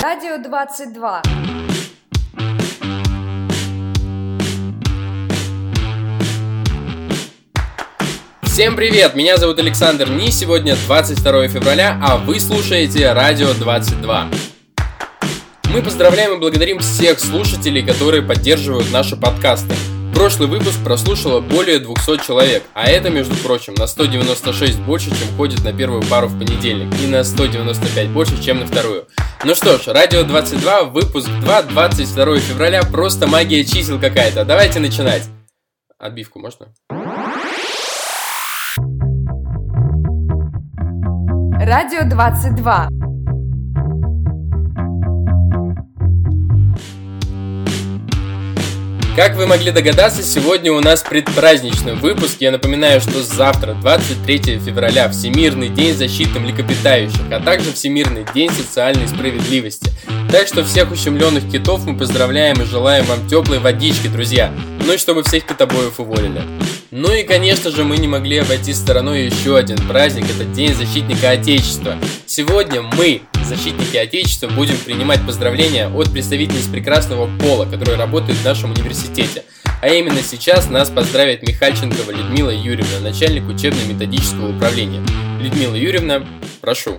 Радио 22. Всем привет! Меня зовут Александр Ни. Сегодня 22 февраля, а вы слушаете Радио 22. Мы поздравляем и благодарим всех слушателей, которые поддерживают наши подкасты. Прошлый выпуск прослушало более 200 человек, а это, между прочим, на 196 больше, чем ходит на первую пару в понедельник, и на 195 больше, чем на вторую. Ну что ж, Радио 22, выпуск 2, 22 февраля, просто магия чисел какая-то. Давайте начинать. Отбивку можно? Радио 22. Как вы могли догадаться, сегодня у нас предпраздничный выпуск. Я напоминаю, что завтра, 23 февраля, Всемирный день защиты млекопитающих, а также Всемирный день социальной справедливости. Так что всех ущемленных китов мы поздравляем и желаем вам теплой водички, друзья. Ну и чтобы всех китобоев уволили. Ну и, конечно же, мы не могли обойти стороной еще один праздник, это День Защитника Отечества. Сегодня мы, защитники Отечества, будем принимать поздравления от представительниц прекрасного пола, который работает в нашем университете. А именно сейчас нас поздравит Михальченкова Людмила Юрьевна, начальник учебно-методического управления. Людмила Юрьевна, прошу.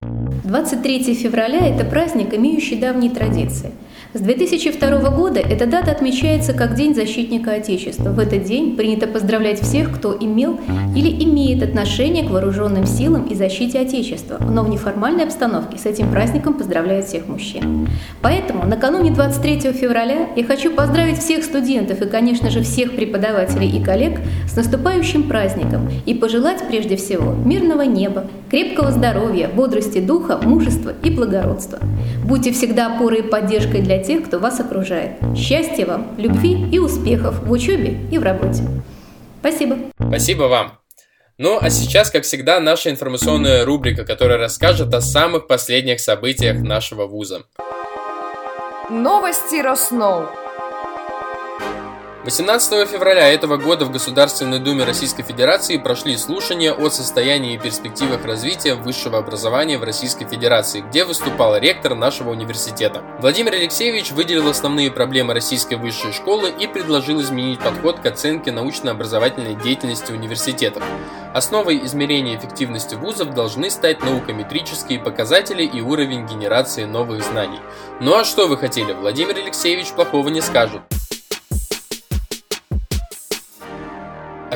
23 февраля – это праздник, имеющий давние традиции – с 2002 года эта дата отмечается как День защитника Отечества. В этот день принято поздравлять всех, кто имел или имеет отношение к вооруженным силам и защите Отечества, но в неформальной обстановке с этим праздником поздравляют всех мужчин. Поэтому накануне 23 февраля я хочу поздравить всех студентов и, конечно же, всех преподавателей и коллег с наступающим праздником и пожелать прежде всего мирного неба, крепкого здоровья, бодрости духа, мужества и благородства. Будьте всегда опорой и поддержкой для тех, кто вас окружает. Счастья вам, любви и успехов в учебе и в работе. Спасибо. Спасибо вам. Ну а сейчас, как всегда, наша информационная рубрика, которая расскажет о самых последних событиях нашего вуза. Новости Росноу. 18 февраля этого года в Государственной Думе Российской Федерации прошли слушания о состоянии и перспективах развития высшего образования в Российской Федерации, где выступал ректор нашего университета. Владимир Алексеевич выделил основные проблемы российской высшей школы и предложил изменить подход к оценке научно-образовательной деятельности университетов. Основой измерения эффективности вузов должны стать наукометрические показатели и уровень генерации новых знаний. Ну а что вы хотели, Владимир Алексеевич плохого не скажет.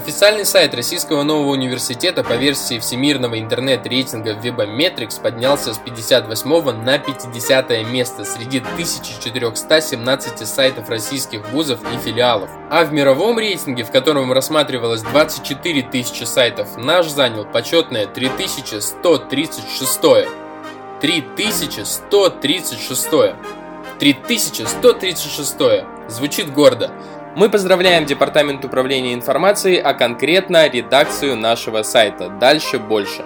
Официальный сайт Российского нового университета по версии всемирного интернет-рейтинга Webometrics поднялся с 58 на 50 место среди 1417 сайтов российских вузов и филиалов. А в мировом рейтинге, в котором рассматривалось 24 тысячи сайтов, наш занял почетное 3136. 3136. 3136. Звучит гордо. Мы поздравляем Департамент управления информацией, а конкретно редакцию нашего сайта. Дальше больше.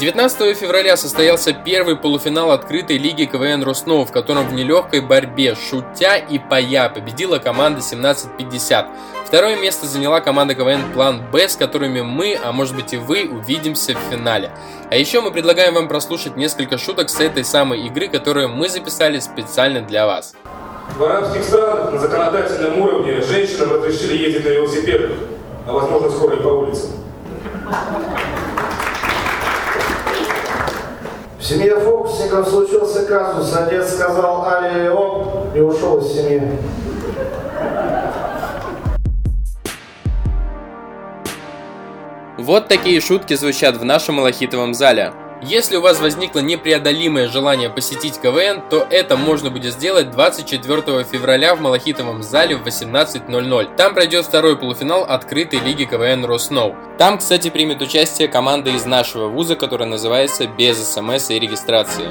19 февраля состоялся первый полуфинал открытой лиги КВН Росноу, в котором в нелегкой борьбе, шутя и пая, победила команда 1750. Второе место заняла команда КВН План Б, с которыми мы, а может быть и вы, увидимся в финале. А еще мы предлагаем вам прослушать несколько шуток с этой самой игры, которую мы записали специально для вас. В арабских странах на законодательном уровне женщинам разрешили ездить на велосипедах, а возможно скоро и по улицам. В семье фокусников случился казус. Отец сказал али оп и ушел из семьи. Вот такие шутки звучат в нашем малахитовом зале. Если у вас возникло непреодолимое желание посетить КВН, то это можно будет сделать 24 февраля в Малахитовом зале в 18.00. Там пройдет второй полуфинал открытой лиги КВН Росноу. Там, кстати, примет участие команда из нашего вуза, которая называется «Без СМС и регистрации».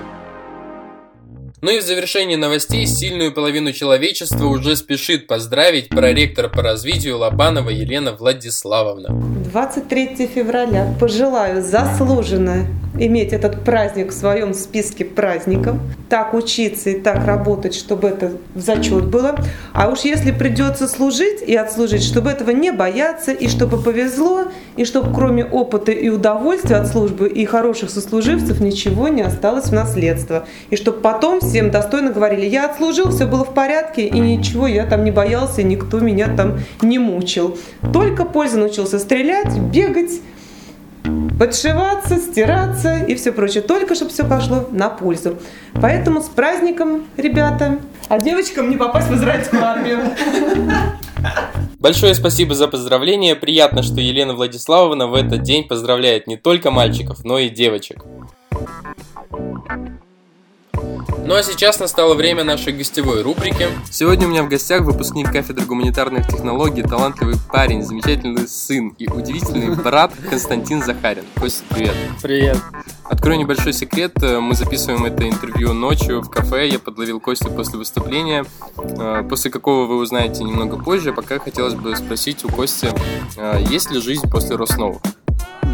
Ну и в завершении новостей сильную половину человечества уже спешит поздравить проректор по развитию Лобанова Елена Владиславовна. 23 февраля. Пожелаю заслуженное иметь этот праздник в своем списке праздников, так учиться и так работать, чтобы это в зачет было. А уж если придется служить и отслужить, чтобы этого не бояться, и чтобы повезло, и чтобы кроме опыта и удовольствия от службы и хороших сослуживцев ничего не осталось в наследство. И чтобы потом всем достойно говорили, я отслужил, все было в порядке, и ничего, я там не боялся, никто меня там не мучил. Только пользу научился стрелять, бегать, подшиваться, стираться и все прочее. Только чтобы все пошло на пользу. Поэтому с праздником, ребята. А девочкам не попасть в израильскую армию. Большое спасибо за поздравления. Приятно, что Елена Владиславовна в этот день поздравляет не только мальчиков, но и девочек. Ну а сейчас настало время нашей гостевой рубрики. Сегодня у меня в гостях выпускник кафедры гуманитарных технологий, талантливый парень, замечательный сын и удивительный брат Константин Захарин. Костя, привет. Привет. Открою небольшой секрет. Мы записываем это интервью ночью в кафе. Я подловил Костю после выступления, э, после какого вы узнаете немного позже. Пока хотелось бы спросить у Кости, э, есть ли жизнь после Роснова?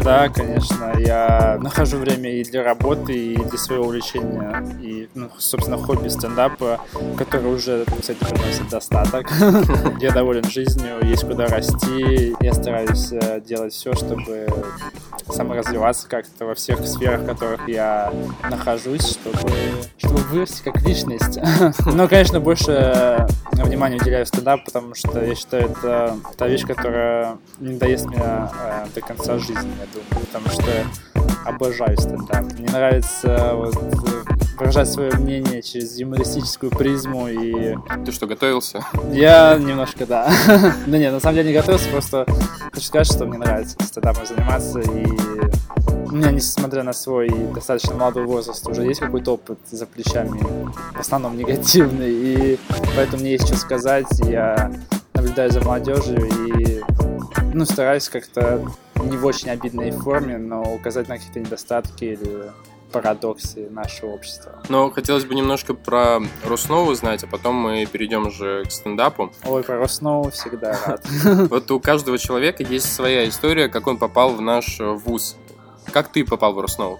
Да, конечно. Я нахожу время и для работы, и для своего увлечения, и, ну, собственно, хобби стендапа, который уже, кстати, приносит достаток. Я доволен жизнью, есть куда расти. Я стараюсь э, делать все, чтобы саморазвиваться как-то во всех сферах, в которых я нахожусь, чтобы, чтобы вырасти как личность. Но, конечно, больше внимания уделяю стендапу, потому что я считаю, это та вещь, которая не дает мне э, до конца жизни, я думаю, потому что обожаю стендап. Мне нравится вот, выражать свое мнение через юмористическую призму и... Ты что, готовился? Я немножко, да. Да нет, на самом деле не готовился, просто хочу сказать, что мне нравится стендапом заниматься и у меня, несмотря на свой достаточно молодой возраст, уже есть какой-то опыт за плечами, в основном негативный, и поэтому мне есть что сказать. Я наблюдаю за молодежью и ну, стараюсь как-то не в очень обидной форме, но указать на какие-то недостатки или парадоксы нашего общества. Но хотелось бы немножко про Роснову знать, а потом мы перейдем уже к стендапу. Ой, про Роснову всегда рад. Вот у каждого человека есть своя история, как он попал в наш вуз. Как ты попал в Роснову?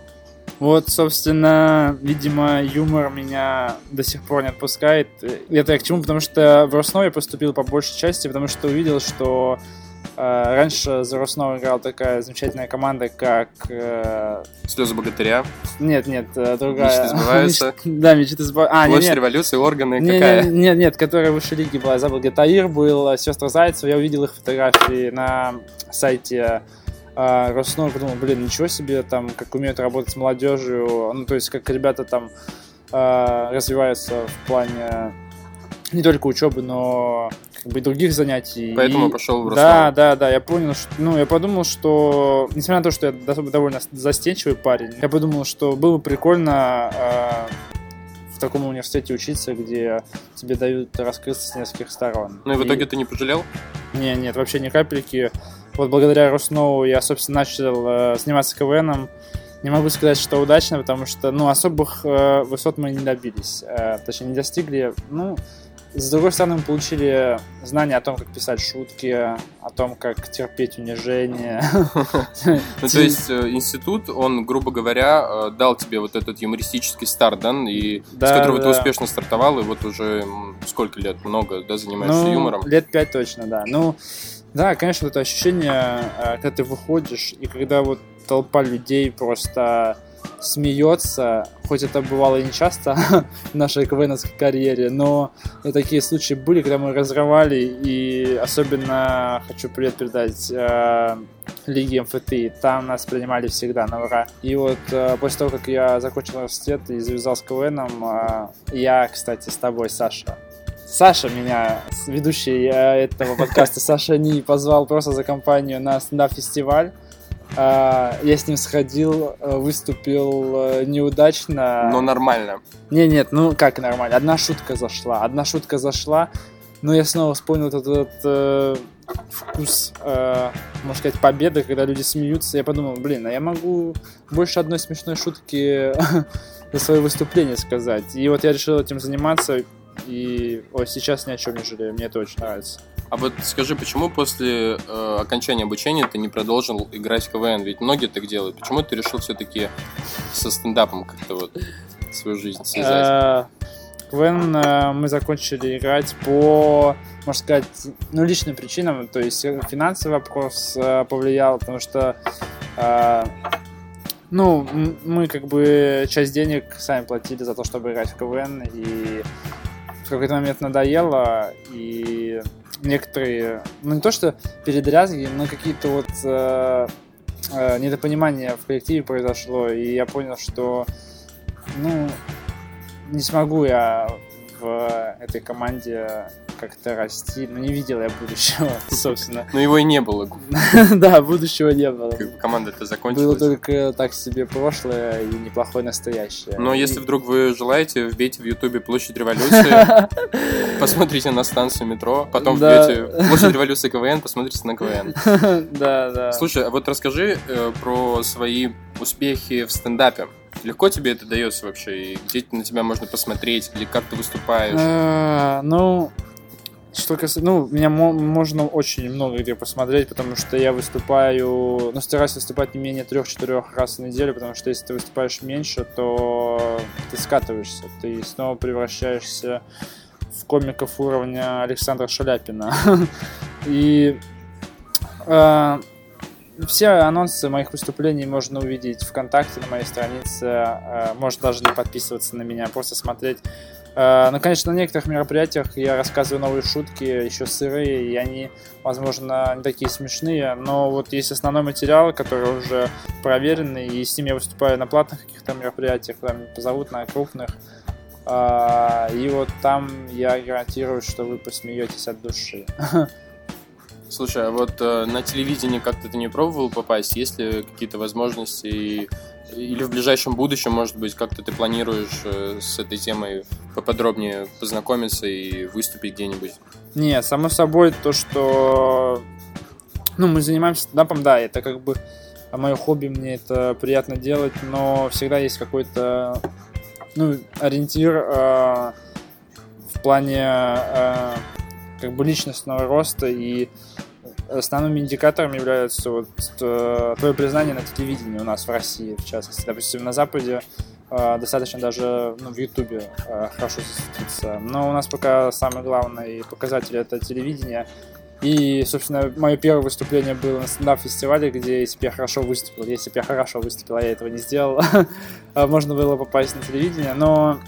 Вот, собственно, видимо, юмор меня до сих пор не отпускает. Это я к чему? Потому что в Роснове я поступил по большей части, потому что увидел, что э, раньше за Роснов играла такая замечательная команда, как... Э, Слезы богатыря. Нет, нет, э, другая. Мечты сбываются. Да, мечты сбываются. А, Площадь нет, нет. революции, органы, Не- какая? не- Нет, нет, которая в высшей лиге была. Забыл, где Таир был, сестра Зайцева. Я увидел их фотографии на сайте э, Роснова. Подумал, блин, ничего себе, там, как умеют работать с молодежью. Ну, то есть, как ребята там э, развиваются в плане не только учебы, но как бы и других занятий. Поэтому И- пошел в Да, Роснов. да, да, я понял, что, ну, я подумал, что, несмотря на то, что я довольно застенчивый парень, я подумал, что было бы прикольно э, в таком университете учиться, где тебе дают раскрыться с нескольких сторон. Ну и в итоге ты не пожалел? Не, нет, вообще ни капельки. Вот благодаря Роснову я, собственно, начал э, заниматься КВНом. Не могу сказать, что удачно, потому что, ну, особых э, высот мы не добились. Э, точнее, не достигли. Ну, с другой стороны, мы получили знания о том, как писать шутки, о том, как терпеть унижение. Ну, то есть э, институт, он, грубо говоря, э, дал тебе вот этот юмористический старт, да, и с которого ты успешно стартовал, и вот уже сколько лет, много, да, занимаешься Ну, юмором. лет пять точно, да. Ну, да, конечно, это ощущение, э, когда ты выходишь, и когда вот толпа людей просто смеется, хоть это бывало и не часто в нашей КВНовской карьере, но и такие случаи были, когда мы разрывали, и особенно хочу привет передать э, Лиге МФТИ, там нас принимали всегда на ура. И вот э, после того, как я закончил университет и завязал с КВНом, э, я, кстати, с тобой, Саша, Саша меня, ведущий э, этого подкаста, Саша не позвал просто за компанию на стендап-фестиваль. А, Я с ним сходил, э, выступил э, неудачно. Но нормально. Не, нет, ну как нормально. Одна шутка зашла. Одна шутка зашла, но я снова вспомнил этот, этот, э, вкус, э, можно сказать, победы, когда люди смеются. Я подумал, блин, а я могу больше одной смешной шутки за свое выступление сказать. И вот я решил этим заниматься, и ой, сейчас ни о чем не жалею, мне это очень нравится. А вот скажи, почему после э, окончания обучения ты не продолжил играть в КВН? Ведь многие так делают. Почему ты решил все-таки со стендапом как-то вот свою жизнь связать? Э, КВН э, мы закончили играть по, можно сказать, ну, личным причинам. То есть э, финансовый вопрос повлиял, потому что ну, мы как бы часть денег сами платили за то, чтобы играть в КВН, и в какой-то момент надоело, и некоторые, ну не то что передрязги, но какие-то вот э, э, недопонимания в коллективе произошло, и я понял, что, ну, не смогу я в этой команде как-то расти, ну не видел я будущего, собственно. Ну его и не было. Да, будущего не было. Как бы команда-то Было закончилась. только так себе прошлое и неплохое настоящее. Но если вдруг вы желаете, вбейте в Ютубе Площадь Революции, посмотрите на станцию метро, потом вбейте Площадь Революции КВН, посмотрите на КВН. Да, да. Слушай, а вот расскажи э, про свои успехи в стендапе. Легко тебе это дается вообще? И где на тебя можно посмотреть? Или как ты выступаешь? А, Ну, что касается... Ну, меня мо- можно очень много где посмотреть, потому что я выступаю... Ну, стараюсь выступать не менее трех-четырех раз в неделю, потому что если ты выступаешь меньше, то ты скатываешься, ты снова превращаешься в комиков уровня Александра Шаляпина. И а, все анонсы моих выступлений можно увидеть ВКонтакте на моей странице. Э, Можно даже не подписываться на меня, просто смотреть. Э, Ну, конечно, на некоторых мероприятиях я рассказываю новые шутки, еще сырые, и они, возможно, не такие смешные, но вот есть основной материал, который уже проверенный, и с ним я выступаю на платных каких-то мероприятиях, когда меня позовут на крупных. А, И вот там я гарантирую, что вы посмеетесь от души. Слушай, а вот э, на телевидении как-то ты не пробовал попасть? Есть ли какие-то возможности? И- Или в ближайшем будущем, может быть, как-то ты планируешь э, с этой темой поподробнее познакомиться и выступить где-нибудь? Не, само собой, то, что ну, мы занимаемся стендапом, да, это как бы мое хобби, мне это приятно делать, но всегда есть какой-то ну, ориентир э, в плане э, как бы личностного роста и основными индикаторами являются вот э, твое признание на телевидении у нас в России, в частности. Допустим, на Западе э, достаточно даже ну, в Ютубе э, хорошо засветиться. Но у нас пока самый главный показатель это телевидение. И, собственно, мое первое выступление было на стендап-фестивале, где если бы я хорошо выступил, если бы я хорошо выступил, а я этого не сделал, можно было попасть на телевидение. Но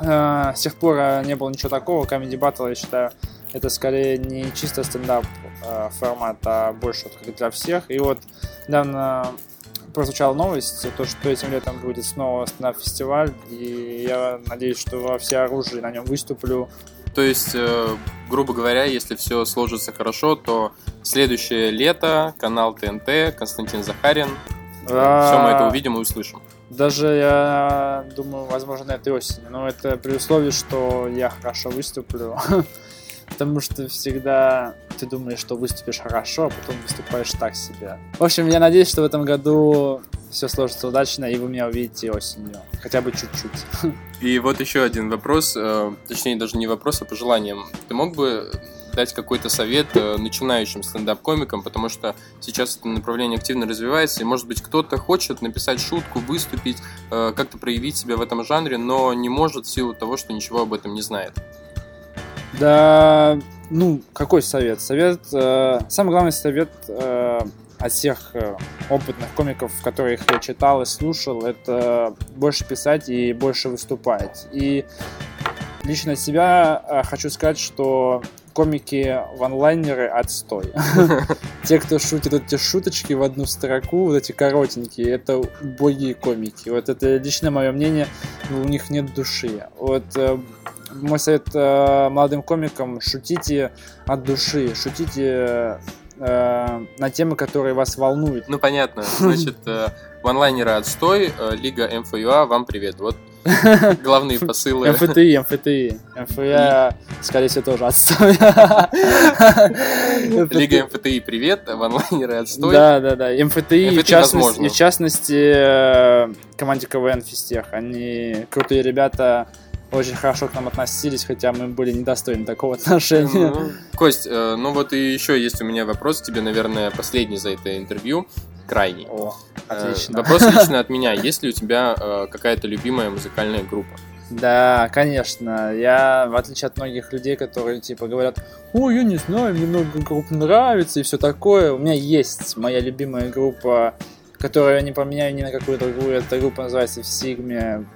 с тех пор не было ничего такого. Comedy Battle, я считаю, это скорее не чисто стендап э, формат, а больше как для всех. И вот недавно прозвучала новость, то, что этим летом будет снова стендап-фестиваль, и я надеюсь, что во все оружие на нем выступлю. То есть, э, грубо говоря, если все сложится хорошо, то следующее лето, канал ТНТ, Константин Захарин, все мы это А, увидим и услышим. Даже, я думаю, возможно, этой осенью. Но это при условии, что я хорошо выступлю. Потому что всегда ты думаешь, что выступишь хорошо, а потом выступаешь так себе. В общем, я надеюсь, что в этом году все сложится удачно, и вы меня увидите осенью. Хотя бы чуть-чуть. И вот еще один вопрос, э, точнее даже не вопрос, а пожелание. Ты мог бы дать какой-то совет э, начинающим стендап-комикам, потому что сейчас это направление активно развивается, и, может быть, кто-то хочет написать шутку, выступить, э, как-то проявить себя в этом жанре, но не может в силу того, что ничего об этом не знает. Да, ну, какой совет? Совет, э, самый главный совет э, от всех э, опытных комиков, которых я читал и слушал, это больше писать и больше выступать. И лично от себя э, хочу сказать, что комики ванлайнеры отстой. Те, кто шутит эти шуточки в одну строку, вот эти коротенькие, это убогие комики. Вот это лично мое мнение, у них нет души. Вот э, мой совет э, молодым комикам, шутите от души, шутите э, на темы, которые вас волнуют. Ну, понятно. Значит, э, ванлайнеры отстой, э, Лига МФЮА, вам привет. Вот главные посылы. МФТИ, МФТИ. МФЯ, скорее всего, тоже отстой. Лига МФТИ, привет, ванлайнеры отстой. Да, да, да. МФТИ, в частности, в частности, э, команде КВН Фистех. Они крутые ребята, очень хорошо к нам относились, хотя мы были недостойны такого отношения. Ну, Кость, э, ну вот и еще есть у меня вопрос тебе, наверное, последний за это интервью, крайний. О, Э, отлично. Вопрос лично от меня. Есть ли у тебя э, какая-то любимая музыкальная группа? Да, конечно. Я, в отличие от многих людей, которые типа говорят, ой, я не знаю, мне много групп нравится и все такое. У меня есть моя любимая группа, которую я не поменяю ни на какую другую. Эта группа называется в Сигме.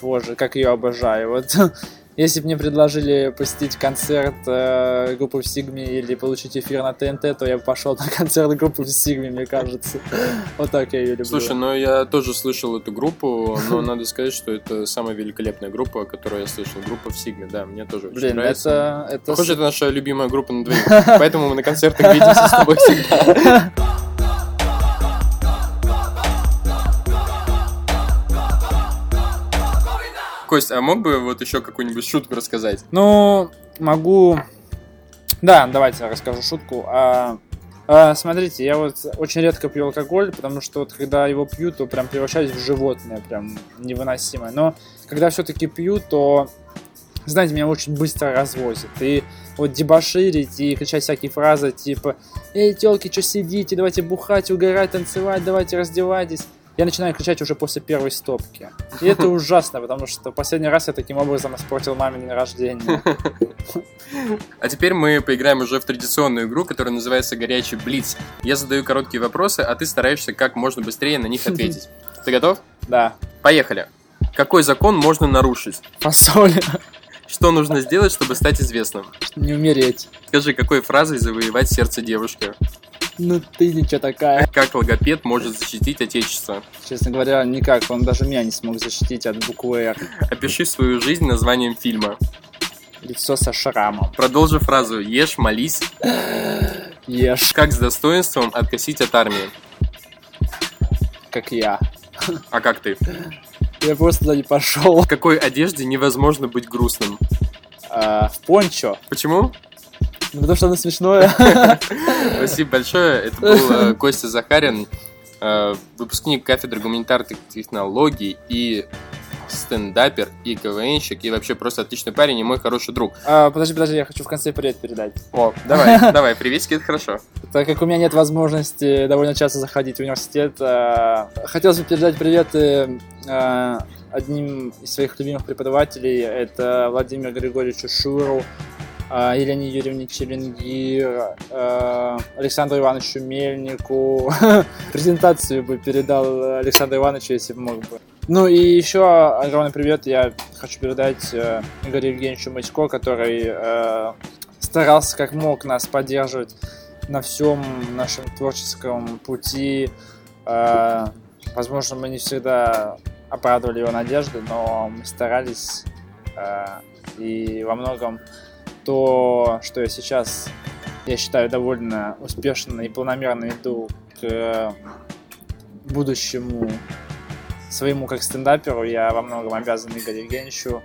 Боже, как ее обожаю. Вот если бы мне предложили посетить концерт э, группы в Сигме или получить эфир на ТНТ, то я бы пошел на концерт группы в Сигме, мне кажется. Вот так я ее люблю. Слушай, ну я тоже слышал эту группу, но надо сказать, что это самая великолепная группа, которую я слышал. Группа в Сигме, да, мне тоже очень Блин, нравится. это... это Похоже, это наша любимая группа на двоих. Поэтому мы на концертах видимся с тобой всегда. Кость, а мог бы вот еще какую-нибудь шутку рассказать? Ну, могу... Да, давайте расскажу шутку. А, а, смотрите, я вот очень редко пью алкоголь, потому что вот когда его пью, то прям превращаюсь в животное, прям невыносимое. Но когда все-таки пью, то, знаете, меня очень быстро развозит. И вот дебоширить и кричать всякие фразы типа «Эй, телки, что сидите? Давайте бухать, угорать, танцевать, давайте раздевайтесь». Я начинаю кричать уже после первой стопки. И это ужасно, потому что последний раз я таким образом испортил маме день рождения. А теперь мы поиграем уже в традиционную игру, которая называется «Горячий Блиц». Я задаю короткие вопросы, а ты стараешься как можно быстрее на них ответить. Ты готов? Да. Поехали. Какой закон можно нарушить? Фасоль. Что нужно сделать, чтобы стать известным? Не умереть. Скажи, какой фразой завоевать сердце девушки? Ну ты ничего такая. Как логопед может защитить отечество? Честно говоря, никак. Он даже меня не смог защитить от буквы «Р». Опиши свою жизнь названием фильма. Лицо со шрамом. Продолжи фразу «Ешь, молись». Ешь, Как с достоинством откосить от армии? как я. А как ты? Я просто туда не пошел. В какой одежде невозможно быть грустным? А, в пончо. Почему? Ну, потому что оно смешное. Спасибо большое. Это был э, Костя Захарин, э, выпускник кафедры гуманитарных технологий и стендапер, и КВНщик, и вообще просто отличный парень и мой хороший друг. А, подожди, подожди, я хочу в конце привет передать. О, давай, давай, приветики, это хорошо. Так как у меня нет возможности довольно часто заходить в университет, а, хотелось бы передать приветы а, одним из своих любимых преподавателей. Это Владимир Григорьевичу Шуру, Елене Юрьевне Челенгир, а, Александру Ивановичу Мельнику. Презентацию бы передал Александру Ивановичу, если бы мог бы. Ну и еще огромный привет я хочу передать э, Игорю Евгеньевичу Мычко, который э, старался как мог нас поддерживать на всем нашем творческом пути. Э, возможно, мы не всегда оправдывали его надежды, но мы старались. и во многом то, что я сейчас, я считаю, довольно успешно и планомерно иду к будущему своему как стендаперу, я во многом обязан Игорю Евгеньевичу.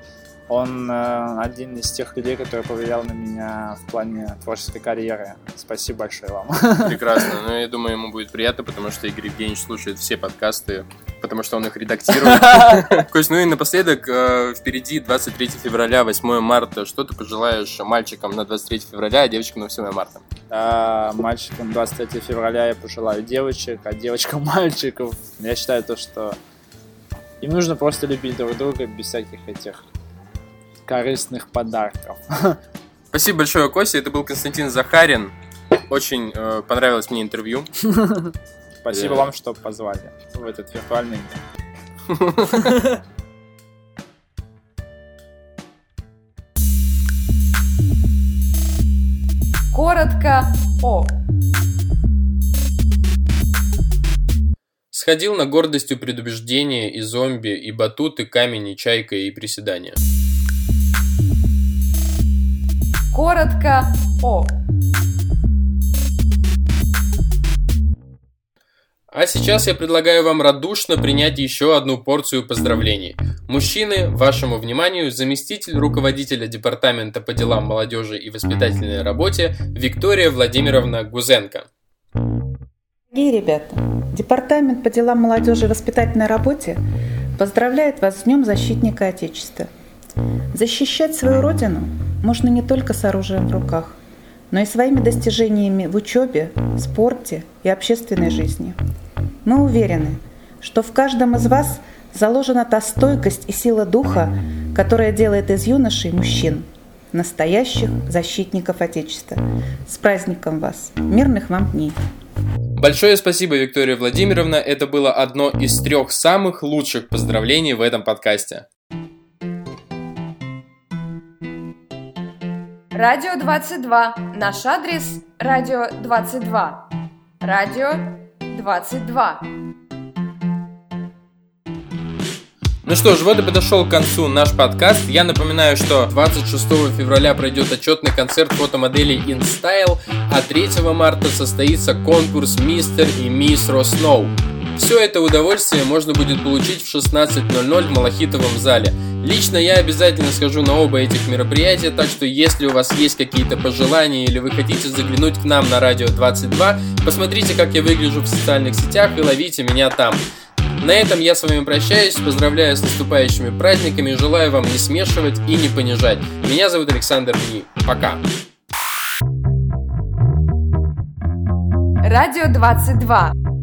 Он э, один из тех людей, который повлиял на меня в плане творческой карьеры. Спасибо большое вам. Прекрасно. Ну, я думаю, ему будет приятно, потому что Игорь Евгеньевич слушает все подкасты, потому что он их редактирует. Кость, ну и напоследок, э, впереди 23 февраля, 8 марта. Что ты пожелаешь мальчикам на 23 февраля, а девочкам на 8 марта? А мальчикам 23 февраля я пожелаю девочек, а девочкам мальчиков. Я считаю то, что им нужно просто любить друг друга без всяких этих корыстных подарков. Спасибо большое, Костя. Это был Константин Захарин. Очень э, понравилось мне интервью. Спасибо вам, что позвали в этот виртуальный мир. Коротко о. Сходил на гордостью предубеждение и зомби, и батут, и камень, и чайка, и приседания. Коротко о. А сейчас я предлагаю вам радушно принять еще одну порцию поздравлений. Мужчины, вашему вниманию, заместитель руководителя Департамента по делам молодежи и воспитательной работе Виктория Владимировна Гузенко. Дорогие ребята, Департамент по делам молодежи и воспитательной работе поздравляет вас с Днем Защитника Отечества. Защищать свою родину можно не только с оружием в руках, но и своими достижениями в учебе, спорте и общественной жизни. Мы уверены, что в каждом из вас заложена та стойкость и сила духа, которая делает из юношей мужчин, настоящих защитников Отечества. С праздником вас! Мирных вам дней! Большое спасибо, Виктория Владимировна. Это было одно из трех самых лучших поздравлений в этом подкасте. Радио 22. Наш адрес – Радио 22. Радио 22. Ну что ж, вот и подошел к концу наш подкаст. Я напоминаю, что 26 февраля пройдет отчетный концерт фотомоделей InStyle, а 3 марта состоится конкурс Мистер и Мисс Росноу. Все это удовольствие можно будет получить в 16.00 в Малахитовом зале. Лично я обязательно схожу на оба этих мероприятия, так что если у вас есть какие-то пожелания или вы хотите заглянуть к нам на Радио 22, посмотрите, как я выгляжу в социальных сетях и ловите меня там. На этом я с вами прощаюсь, поздравляю с наступающими праздниками, желаю вам не смешивать и не понижать. Меня зовут Александр Ни. Пока. Радио 22.